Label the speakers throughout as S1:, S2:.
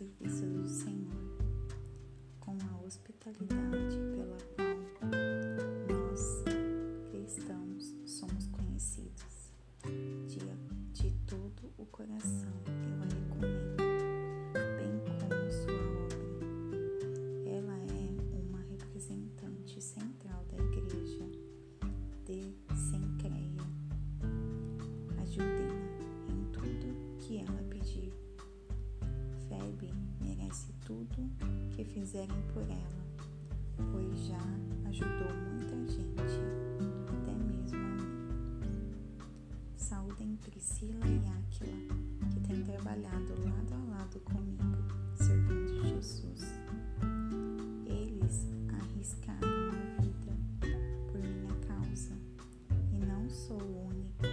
S1: serviço do Senhor, com a hospitalidade pela qual nós cristãos somos conhecidos. De, de todo o coração tudo que fizerem por ela, pois já ajudou muita gente, até mesmo a mim. Saúdem Priscila e Áquila, que têm trabalhado lado a lado comigo, servindo Jesus. Eles arriscaram a vida por minha causa, e não sou o único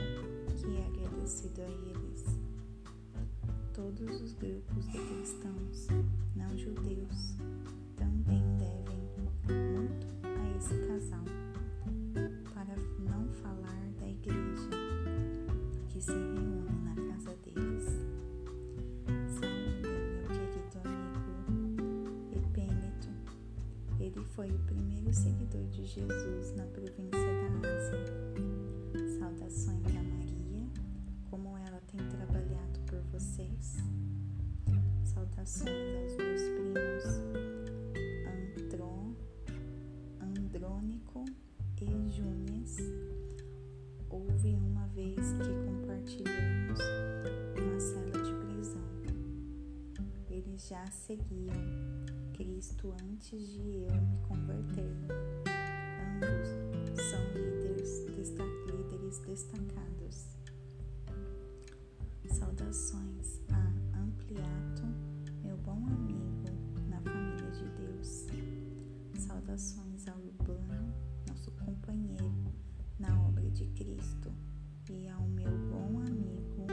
S1: que é agradecido a eles. Todos os grupos de cristãos não judeus também devem muito a esse casal, para não falar da igreja que se reúne na casa deles. Saúde, meu querido amigo Epêneto. Ele foi o primeiro seguidor de Jesus na província Júnias. Houve uma vez que compartilhamos uma cela de prisão. Eles já seguiam Cristo antes de eu me converter. Ambos são líderes, líderes destacados. Saudações a Ampliato, meu bom amigo na família de Deus. Saudações a Urbano, nosso companheiro na obra de Cristo, e ao meu bom amigo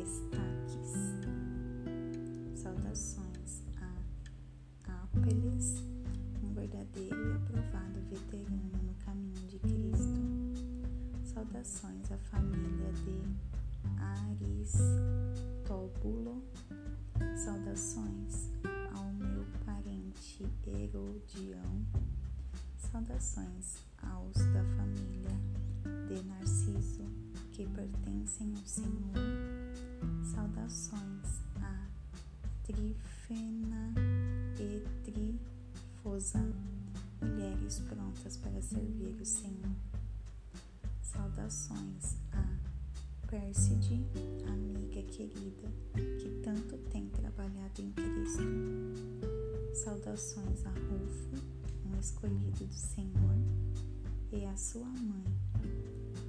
S1: Estaques. Saudações a Apeles, um verdadeiro e aprovado veterano no caminho de Cristo. Saudações à família de Aristóbulo. Saudações ao meu parente Herodião. Saudações aos da família de Narciso que pertencem ao Senhor. Saudações a Trifena e Trifosa, mulheres prontas para servir o Senhor. Saudações a Pérside, amiga querida, que tanto tem trabalhado em Cristo. Saudações a Rufo, escolhido do Senhor, e a sua mãe.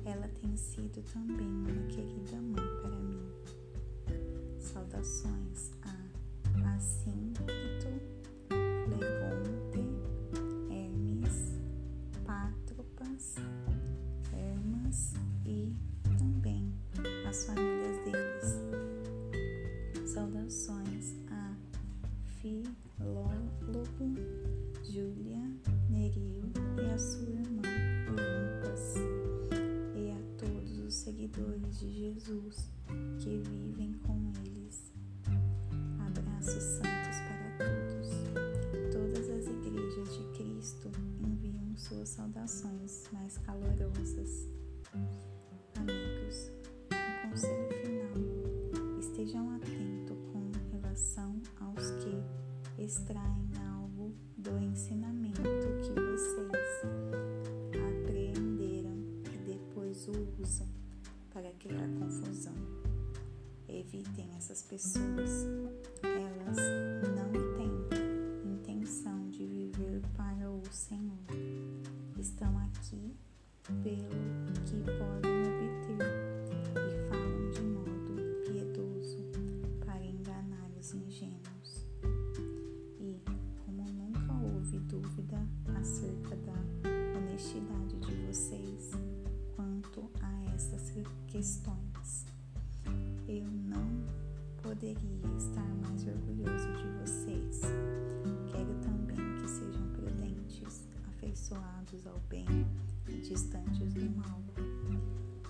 S1: Ela tem sido também uma querida mãe para mim. Saudações a Assíncito, Flegonte, Hermes, Pátropas, Hermas e também as famílias deles. Saudações a Filólogo, Júlia, seguidores de Jesus que vivem com eles. Abraços santos para todos. Todas as igrejas de Cristo enviam suas saudações mais calorosas. Amigos, um conselho final: estejam atentos com relação aos que extraem criar confusão. Evitem essas pessoas. Elas não têm intenção de viver para o Senhor. Estão aqui pelo que podem obter e falam de modo piedoso para enganar os ingênuos. E, como nunca houve dúvida questões. Eu não poderia estar mais orgulhoso de vocês. Quero também que sejam prudentes, afeiçoados ao bem e distantes do mal.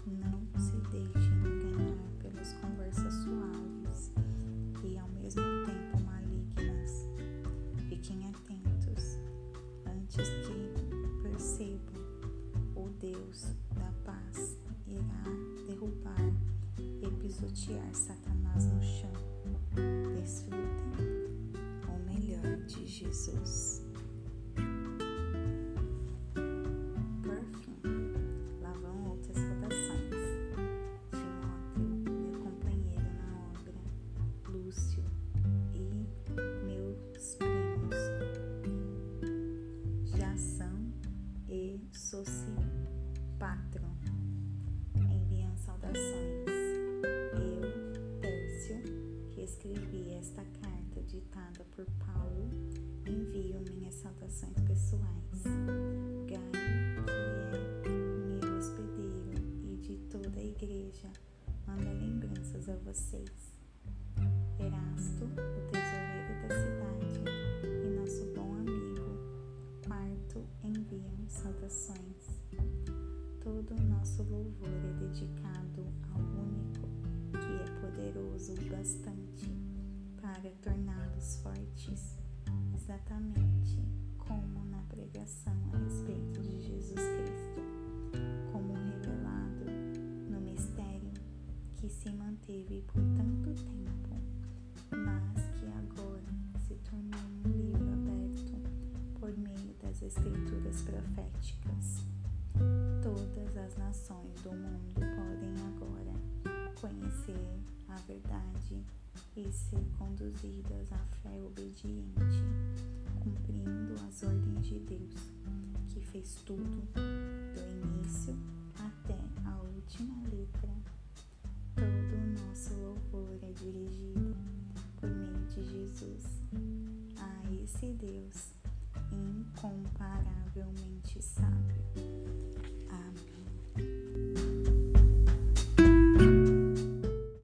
S1: Não se deixem enganar pelas conversas suaves e ao mesmo tempo malignas. Fiquem atentos antes que percebam o Deus da pisotear Satanás no chão. Desfrutem o melhor de Jesus. Pessoais. Gaio, que é meu hospedeiro e de toda a igreja, manda lembranças a vocês. Erasto, o tesoureiro da cidade, e nosso bom amigo, quarto, enviam saudações. Todo o nosso louvor é dedicado ao único que é poderoso bastante para torná-los fortes, exatamente na pregação a respeito de Jesus Cristo, como revelado no mistério que se manteve por tanto tempo, mas que agora se tornou um livro aberto por meio das escrituras proféticas. Todas as nações do mundo podem agora conhecer a verdade e ser conduzidas à fé obediente, cumprindo as ordens de Deus, que fez tudo, do início até a última letra. Todo o nosso louvor é dirigido por meio de Jesus a esse Deus incomparavelmente sábio.